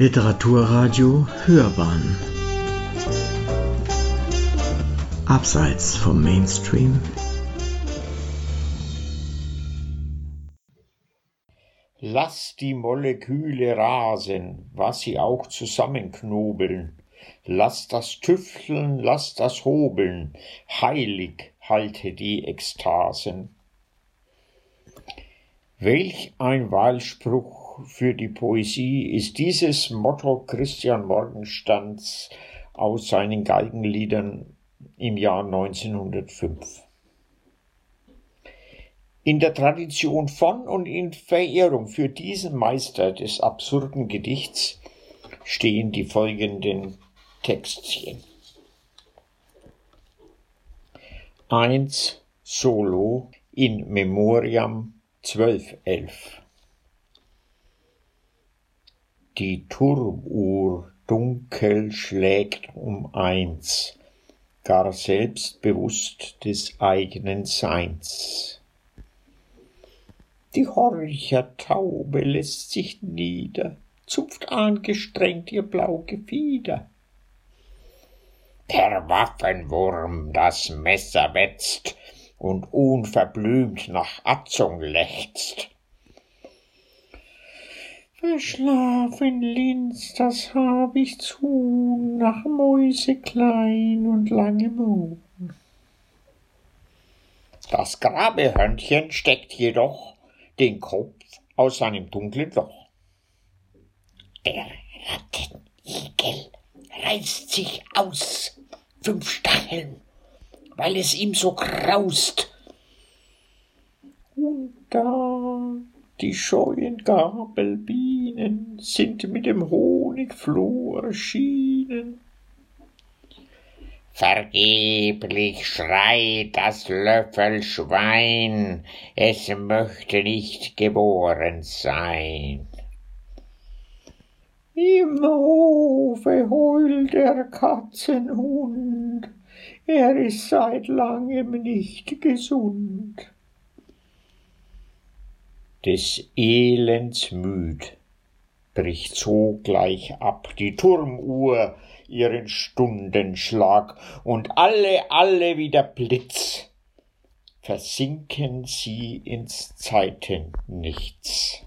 Literaturradio Hörbahn Abseits vom Mainstream Lass die Moleküle rasen, was sie auch zusammenknobeln. Lass das Tüfteln, lass das Hobeln, heilig halte die Ekstasen. Welch ein Wahlspruch für die Poesie ist dieses Motto Christian Morgenstands aus seinen Galgenliedern im Jahr 1905. In der Tradition von und in Verehrung für diesen Meister des absurden Gedichts stehen die folgenden Textchen. 1 Solo in Memoriam 1211 Die Turmuhr dunkel schlägt um eins, gar selbstbewusst des eigenen Seins. Die Horchertaube lässt sich nieder, zupft angestrengt ihr blau Gefieder. Der Waffenwurm das Messer wetzt und unverblümt nach Atzung lechzt. Verschlafen Linz, das hab ich zu, nach Mäuse klein und langem Mohn. Das Grabehörnchen steckt jedoch den Kopf aus seinem dunklen Loch. Der Rattenigel reißt sich aus, fünf Stacheln, weil es ihm so graust. Und da die scheuen Gabelbienen sind mit dem Honigfloh erschienen. Vergeblich schreit das Löffelschwein, es möchte nicht geboren sein. Im Hofe heult der Katzenhund, er ist seit langem nicht gesund. Des Elends müd bricht sogleich ab die Turmuhr ihren Stundenschlag, und alle, alle wie der Blitz versinken sie ins Zeitennichts.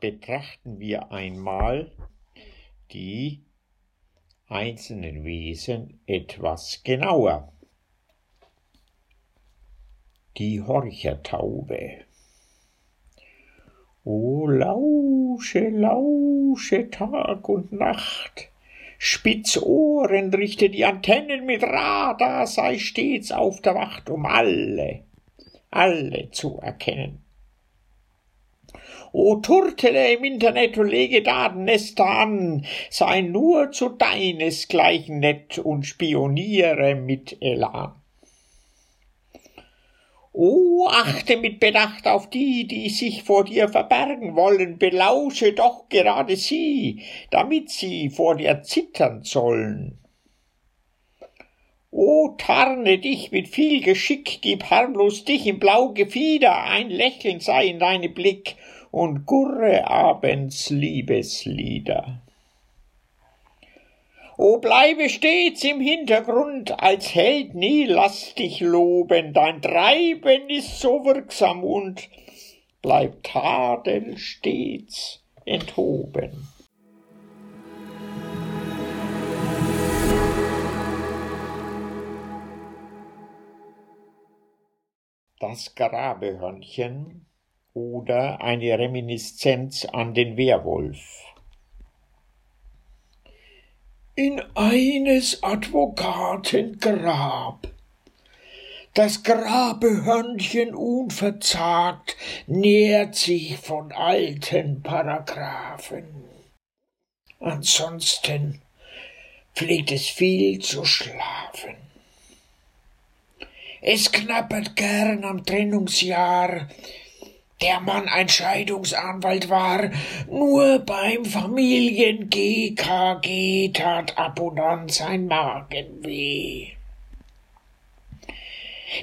Betrachten wir einmal die einzelnen Wesen etwas genauer die Horchertaube. O lausche, lausche Tag und Nacht, spitz Ohren, richte die Antennen mit Radar, sei stets auf der Wacht, um alle, alle zu erkennen. O turtele im Internet und lege Datennester an, sei nur zu deinesgleichen nett und spioniere mit Elan. O achte mit Bedacht auf die, die sich vor dir verbergen wollen, belausche doch gerade sie, damit sie vor dir zittern sollen. O tarne dich mit viel Geschick, gib harmlos dich im blau Gefieder, ein Lächeln sei in deinem Blick und gurre abends Liebeslieder. O bleibe stets im Hintergrund, als Held nie lass dich loben, dein Treiben ist so wirksam und bleibt Tadel stets enthoben. Das Grabehörnchen oder eine Reminiszenz an den Werwolf in eines Advokaten Grab. Das Grabehörnchen unverzagt nährt sich von alten Paragraphen. Ansonsten pflegt es viel zu schlafen. Es knappert gern am Trennungsjahr, der Mann ein Scheidungsanwalt war, nur beim Familien-GKG tat ab und an sein Magen weh.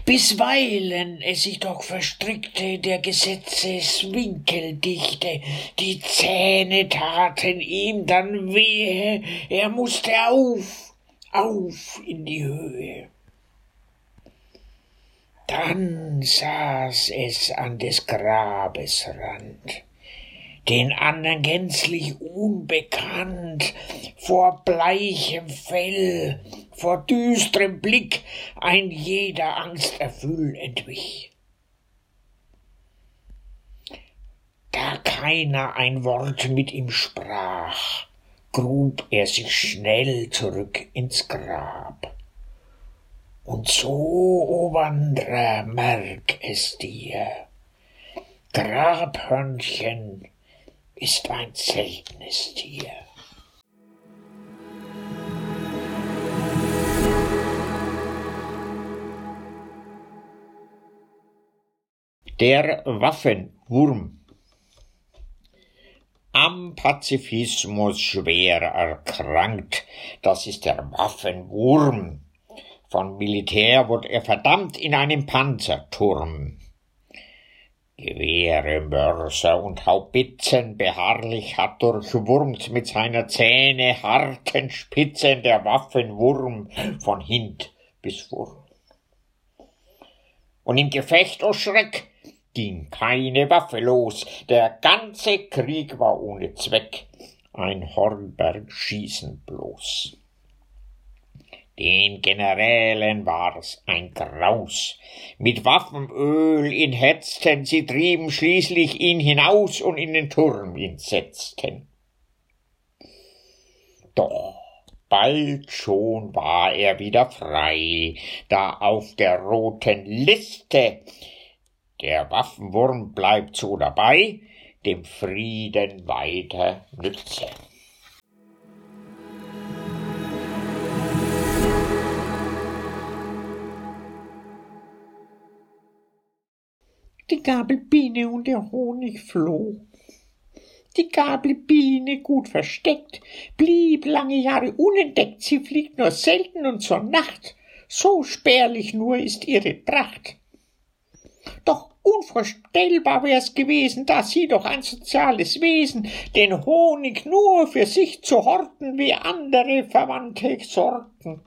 Bisweilen es sich doch verstrickte der Gesetzeswinkeldichte, die Zähne taten ihm dann wehe, er musste auf, auf in die Höhe. Dann saß es an des Grabes Rand, den andern gänzlich unbekannt, vor bleichem Fell, vor düstrem Blick ein jeder Angst erfüll entwich. Da keiner ein Wort mit ihm sprach, grub er sich schnell zurück ins Grab. Und so, o Wanderer, merk es dir, Grabhörnchen ist ein seltenes Tier. Der Waffenwurm am Pazifismus schwer erkrankt, das ist der Waffenwurm. Von Militär wurde er verdammt in einem Panzerturm. Gewehre, Mörser und Haubitzen beharrlich hat durchwurmt mit seiner Zähne harten Spitzen der Waffenwurm von Hint bis vorn. Und im Gefecht, o oh Schreck, ging keine Waffe los, der ganze Krieg war ohne Zweck, ein Hornberg-Schießen bloß. Den Generälen war's ein Graus. Mit Waffenöl ihn hetzten, sie trieben schließlich ihn hinaus und in den Turm ihn setzten. Doch bald schon war er wieder frei, da auf der roten Liste der Waffenwurm bleibt so dabei, dem Frieden weiter nütze. Die Gabelbiene und der Honigfloh. Die Gabelbiene, gut versteckt, blieb lange Jahre unentdeckt, sie fliegt nur selten und zur Nacht, so spärlich nur ist ihre Pracht. Doch unvorstellbar wär's gewesen, da sie doch ein soziales Wesen, den Honig nur für sich zu horten, wie andere verwandte Sorten.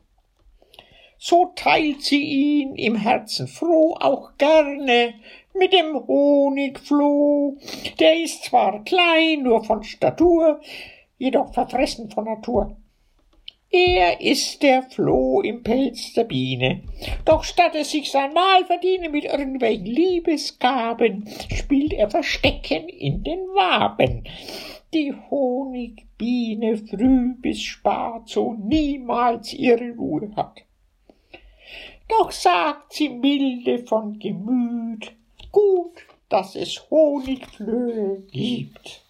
So teilt sie ihn im Herzen froh auch gerne mit dem Honigfloh. Der ist zwar klein, nur von Statur, jedoch verfressen von Natur. Er ist der Floh im Pelz der Biene. Doch statt es sich sein Mahl verdiene mit irgendwelchen Liebesgaben, spielt er Verstecken in den Waben. Die Honigbiene früh bis spät so niemals ihre Ruhe hat. Doch sagt sie milde von Gemüt, gut, dass es Honigflöhe gibt.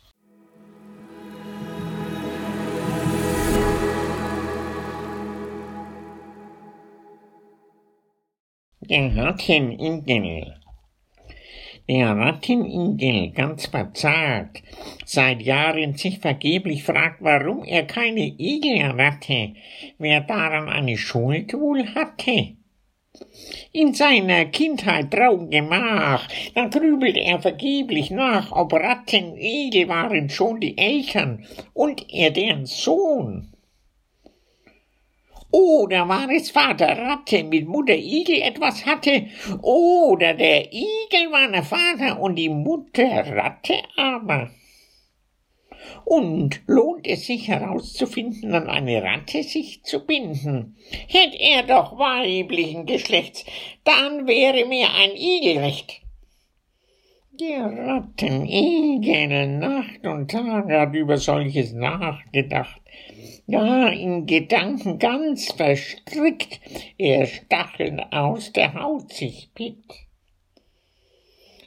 Der Rattenigel. Der Rattenigel, ganz verzagt, seit Jahren sich vergeblich fragt, warum er keine Igel ratte, wer daran eine Schuld wohl hatte in seiner Kindheit Traumgemach, da grübelt er vergeblich nach, ob Ratten Igel waren schon die Eltern und er deren Sohn. Oder war es Vater Ratte mit Mutter Igel etwas hatte, oder der Igel war der Vater und die Mutter Ratte aber. Und lohnt es sich herauszufinden, an eine Ratte sich zu binden? Hätt er doch weiblichen Geschlechts, dann wäre mir ein Igel recht. Der Rattenigel Nacht und Tag hat über solches nachgedacht. Ja, in Gedanken ganz verstrickt, er Stacheln aus der Haut sich pickt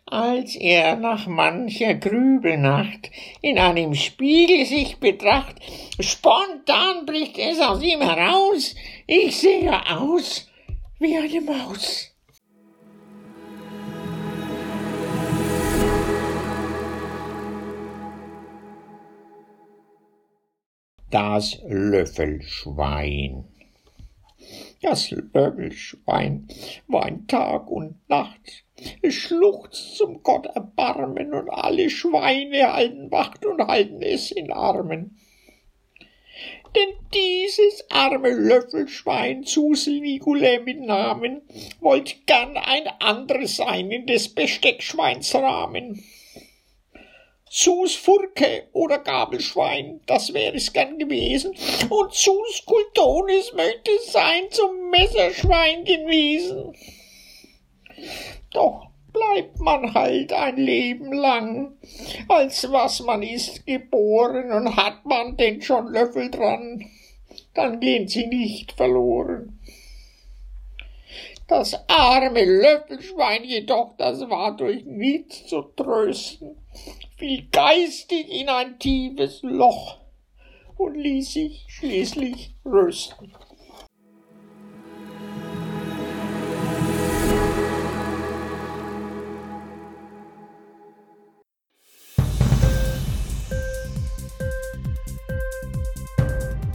als er nach mancher Grübelnacht in einem Spiegel sich betracht, spontan bricht es aus ihm heraus, ich sehe aus wie eine Maus. Das Löffelschwein Das Löffelschwein weint Tag und Nacht, es schluchzt zum Gott Erbarmen, und alle Schweine halten Wacht und halten es in Armen. Denn dieses arme Löffelschwein, Susel Nicolä mit Namen, wollt gern ein anderes sein in des Besteckschweins Rahmen. Sus Furke oder Gabelschwein, das wär es gern gewesen, und Sus Kultonis möchte sein zum Messerschwein gewesen. Doch bleibt man halt ein Leben lang, als was man ist geboren, und hat man denn schon Löffel dran, dann gehen sie nicht verloren. Das arme Löffelschwein jedoch, das war durch nichts zu trösten, fiel geistig in ein tiefes Loch und ließ sich schließlich rösten.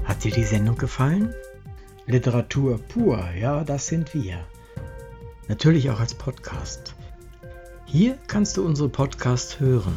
Hat dir die Sendung gefallen? Literatur pur, ja, das sind wir. Natürlich auch als Podcast. Hier kannst du unsere Podcasts hören.